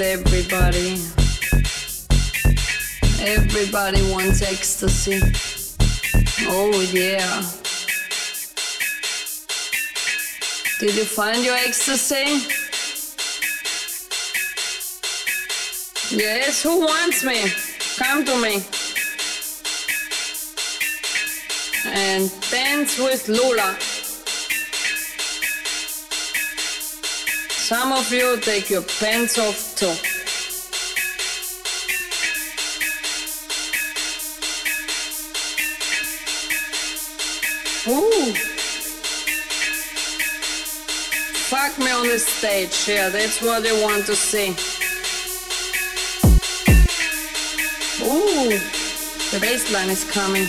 everybody. Everybody wants ecstasy. Oh yeah. Did you find your ecstasy? Yes, who wants me? Come to me. And dance with Lola. Some of you take your pants off too. Ooh. Fuck me on the stage, yeah, that's what they want to see. Ooh, the bass line is coming.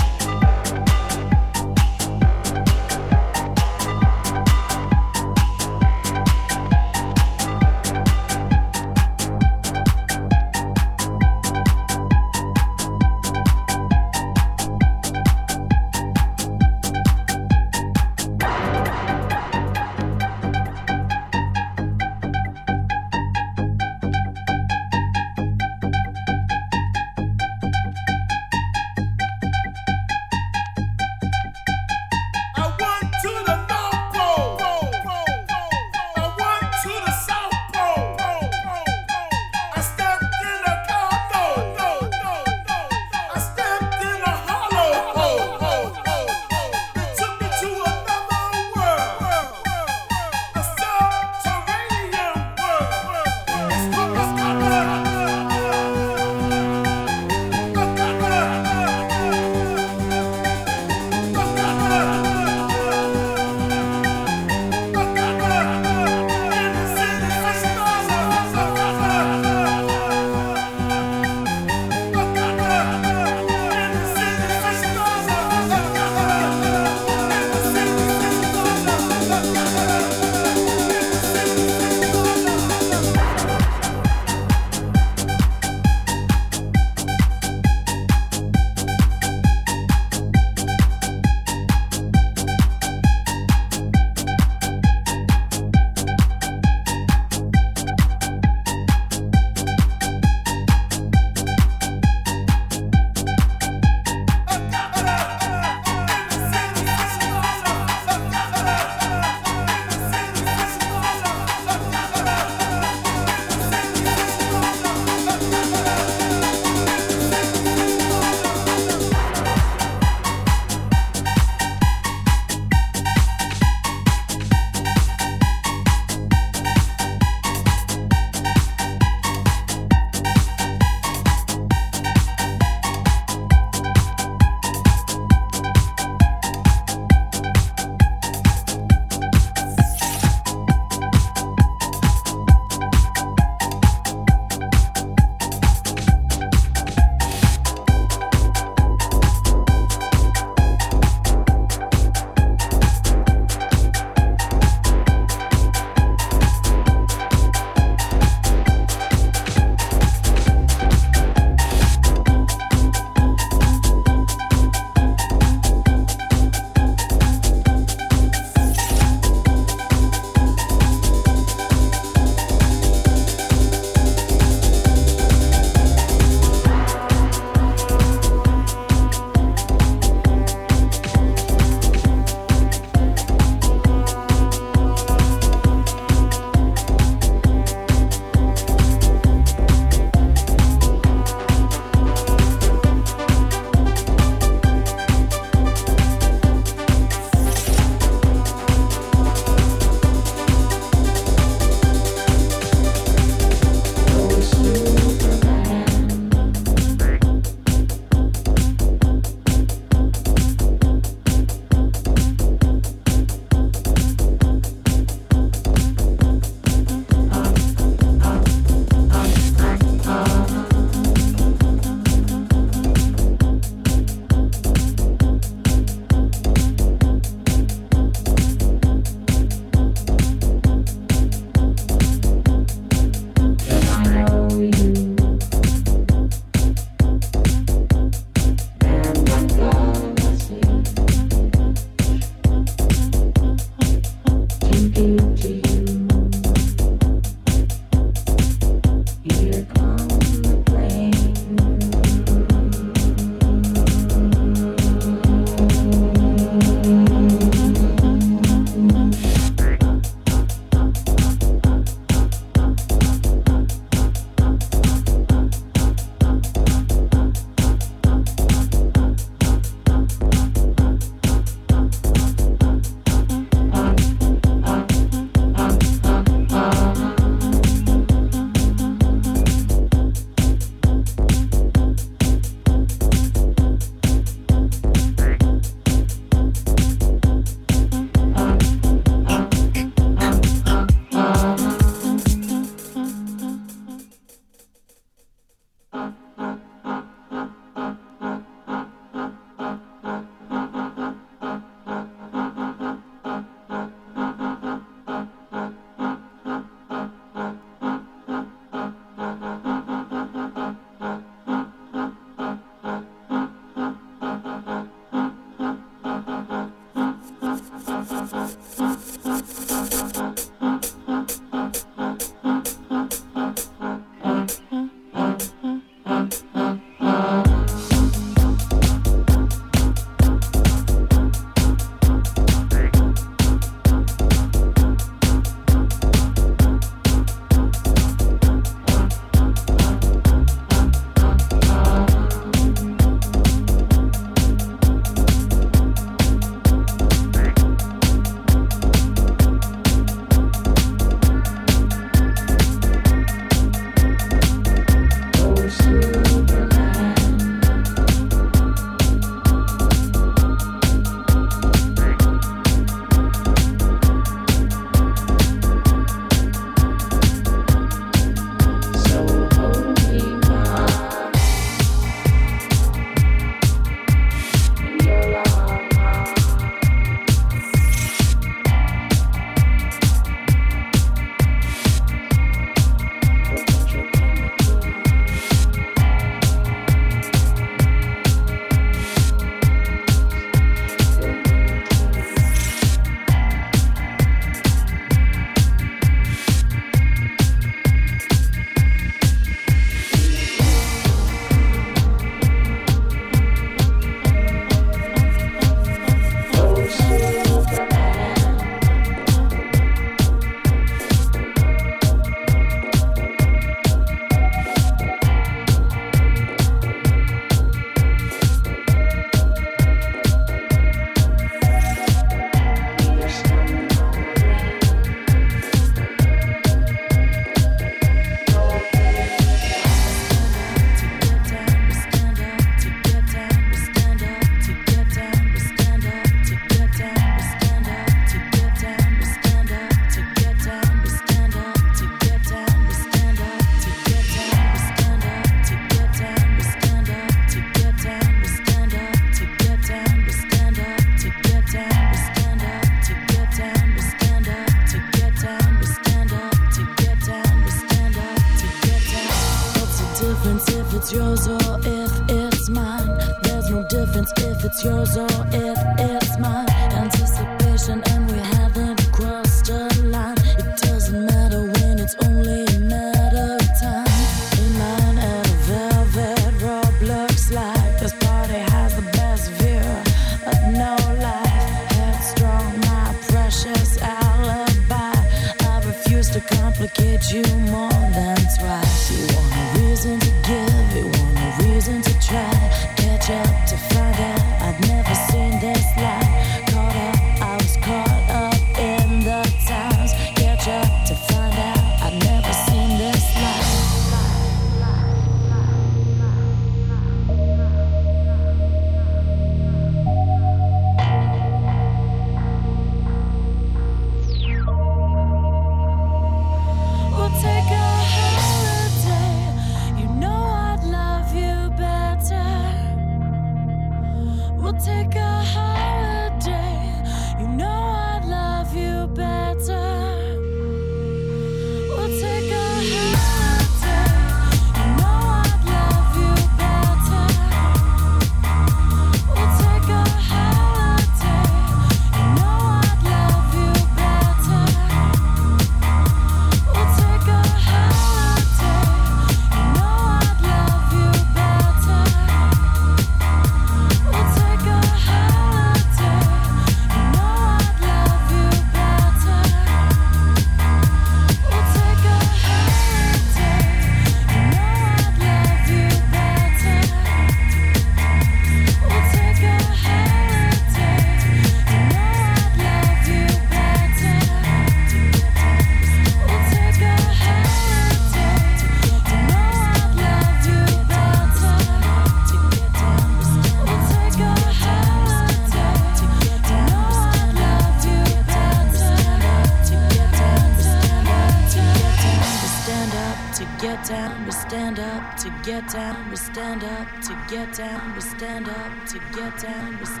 Down.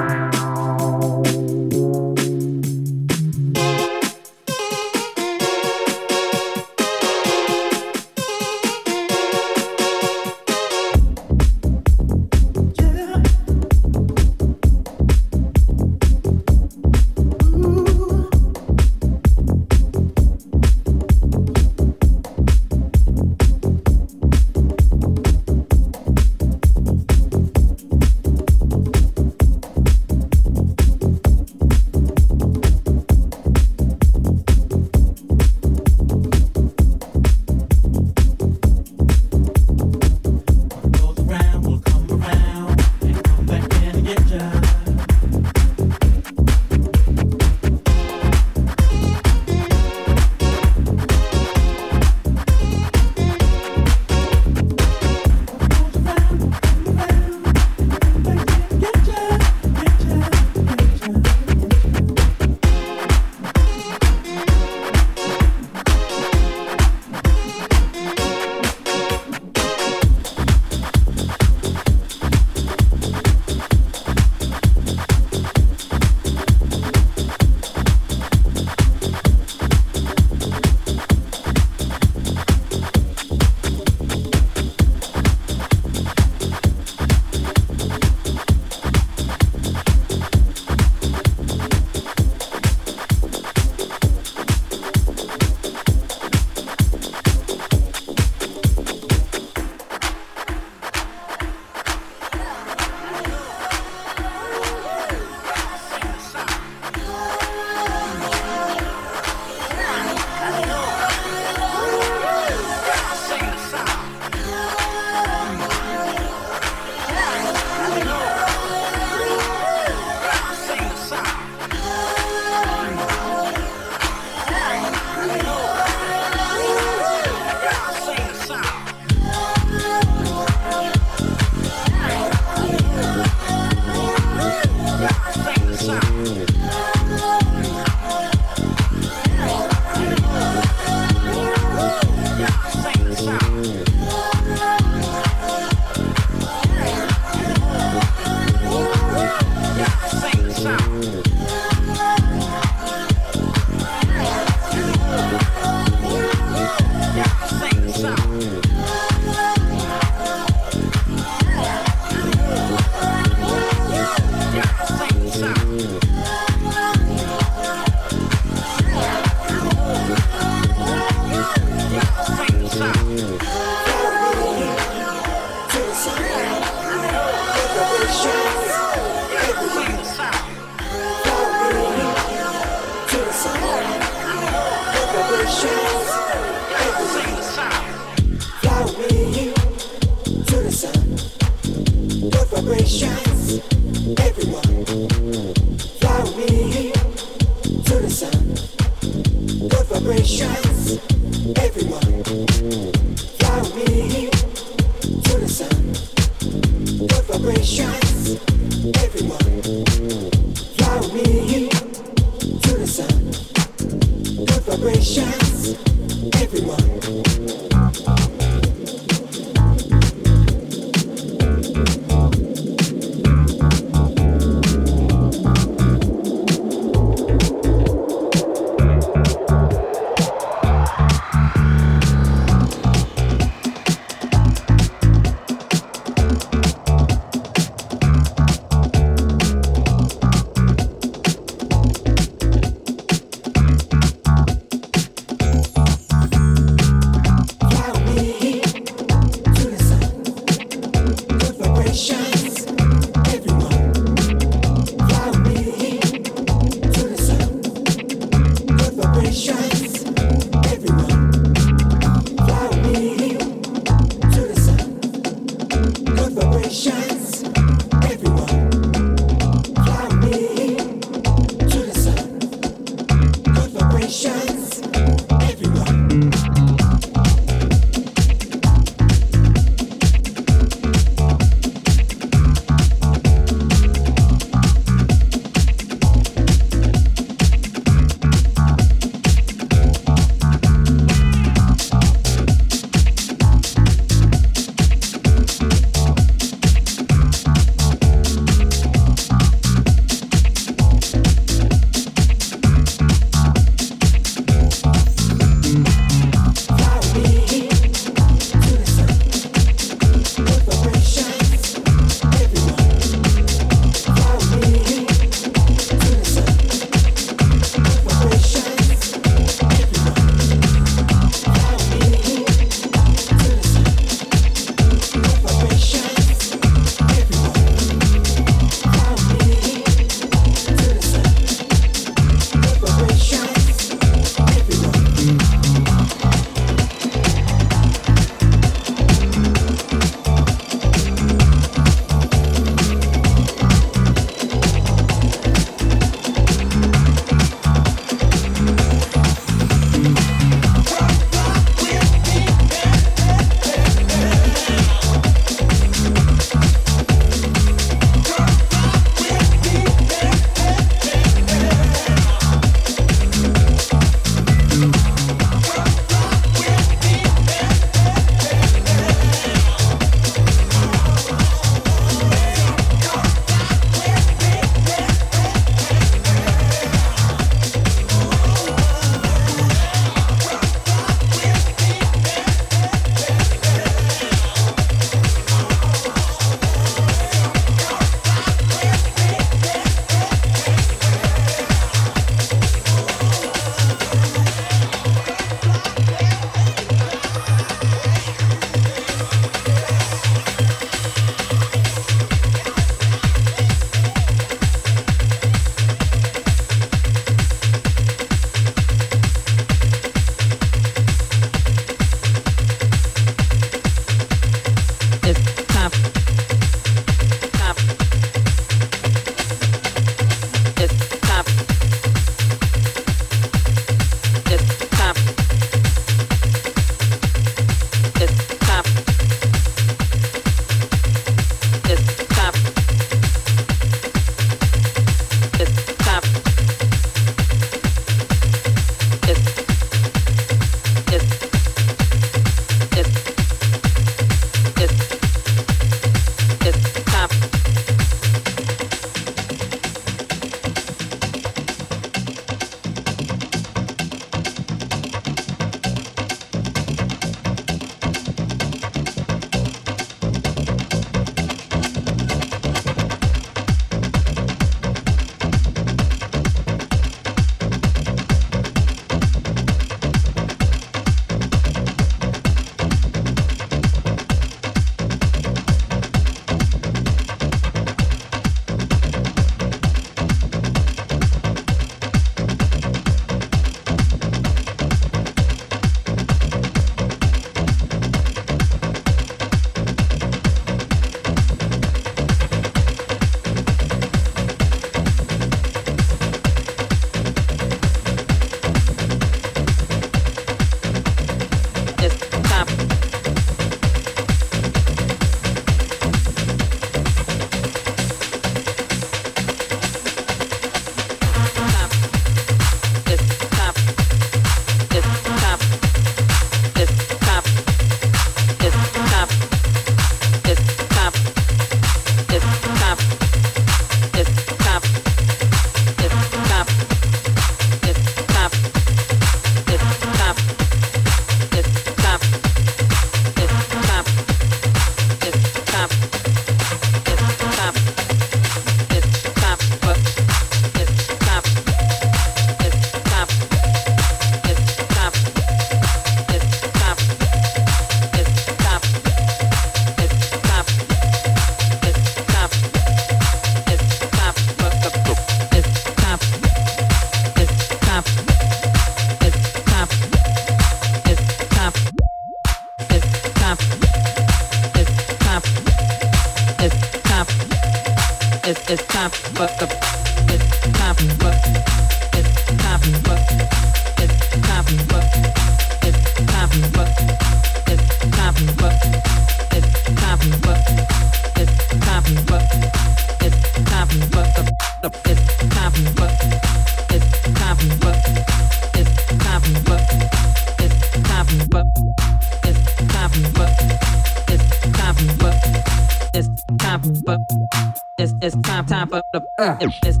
It's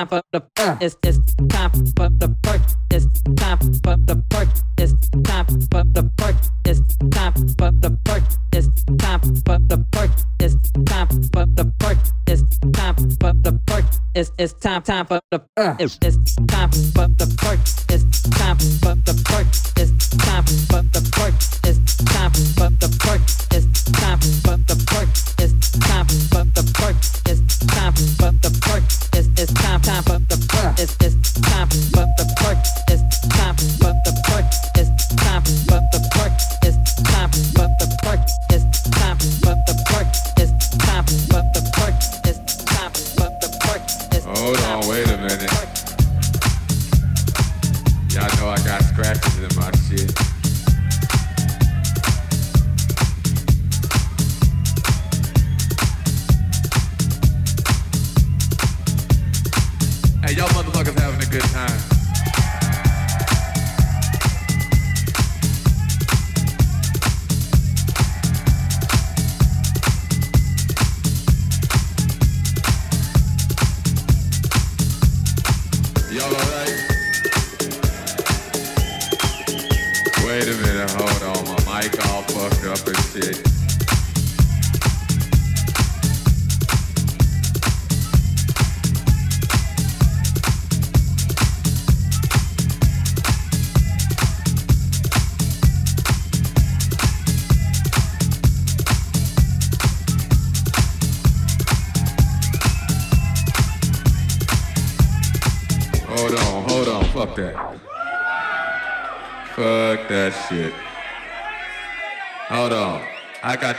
time for the it's it's time for the perk. It's time for the perk. It's time for the perk. It's time for the perk. It's time for the perk. It's time for the perk. It's time for the perk. It's it's time time for the it's it's time for good time.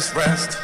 Saddest rest,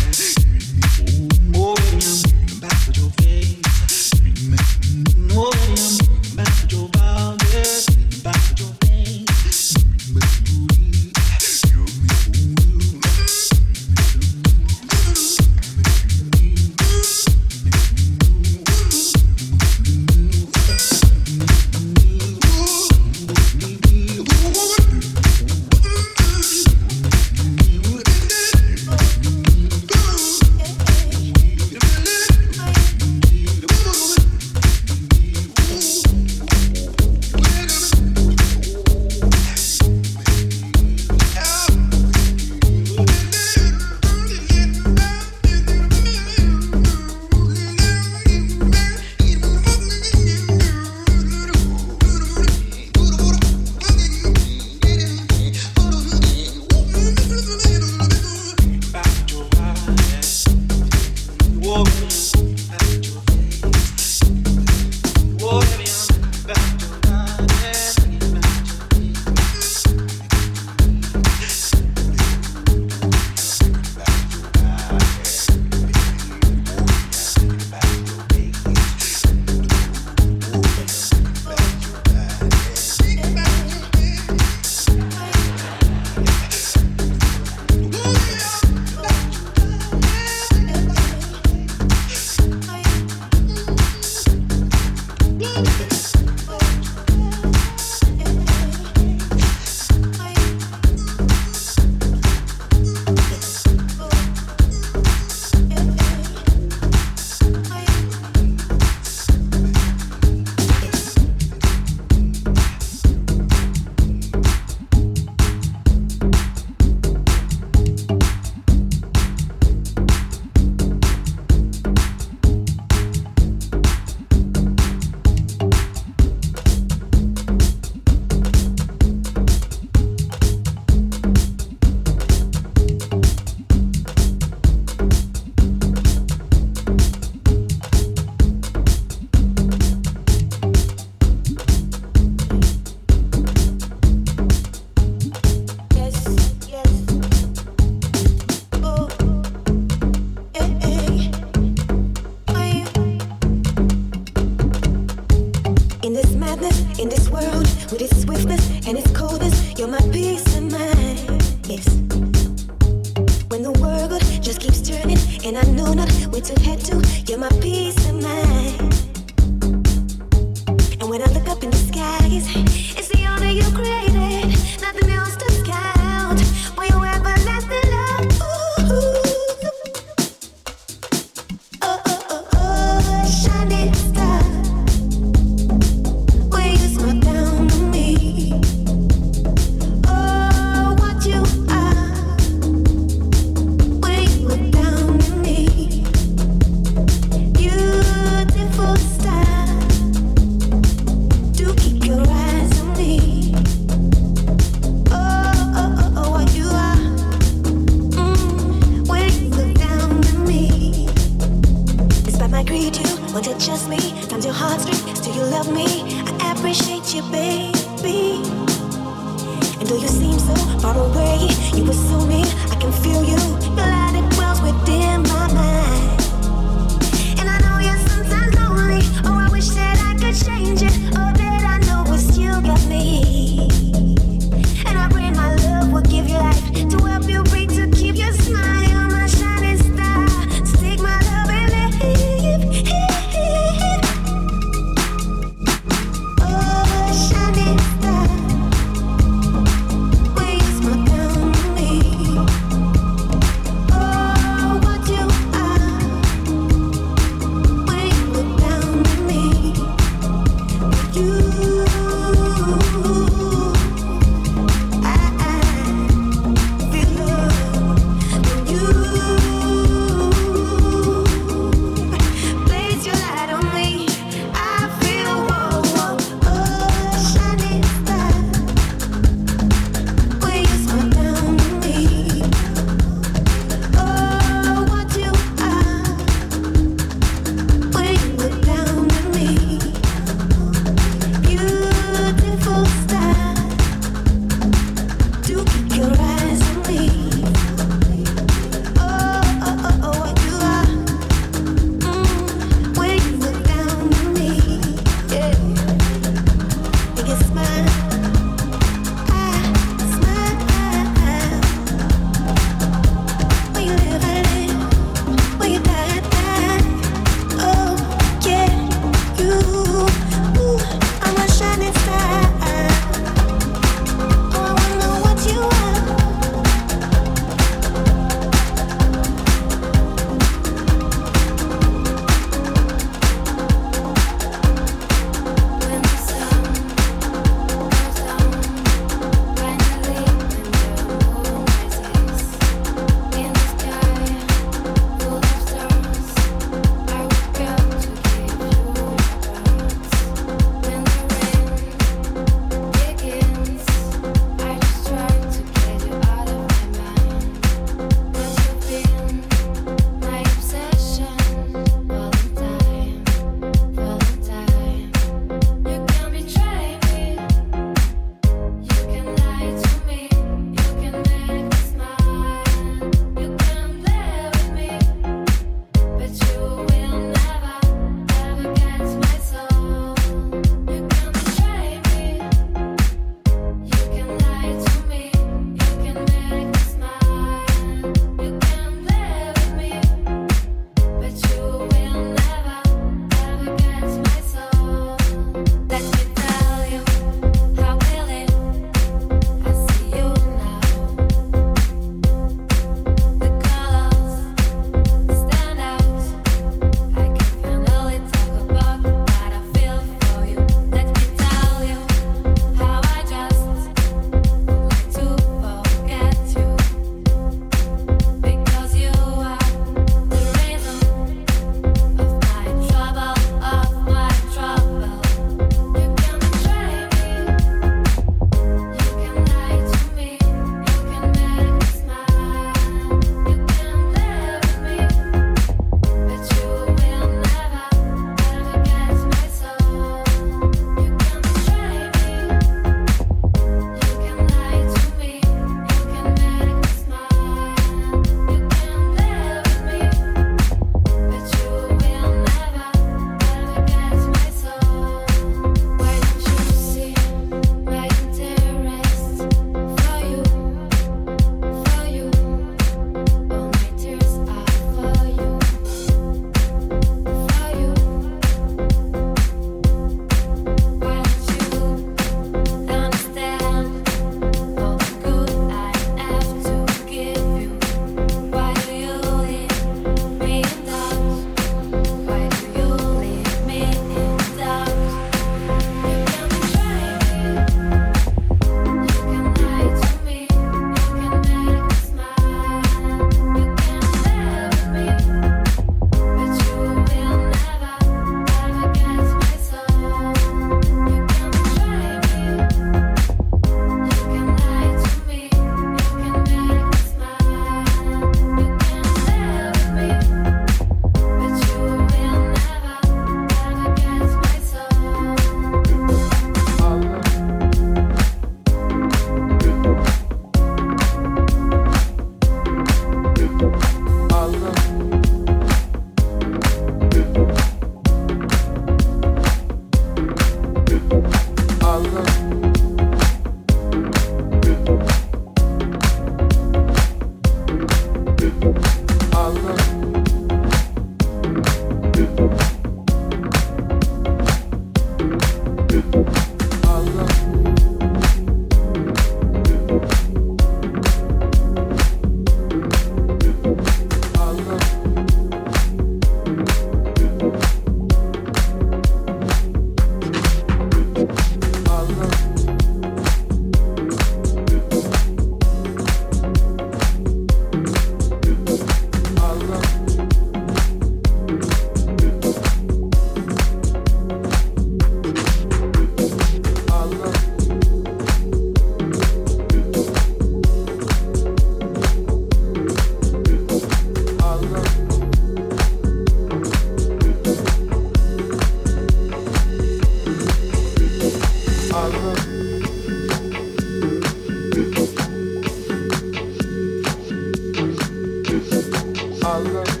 love.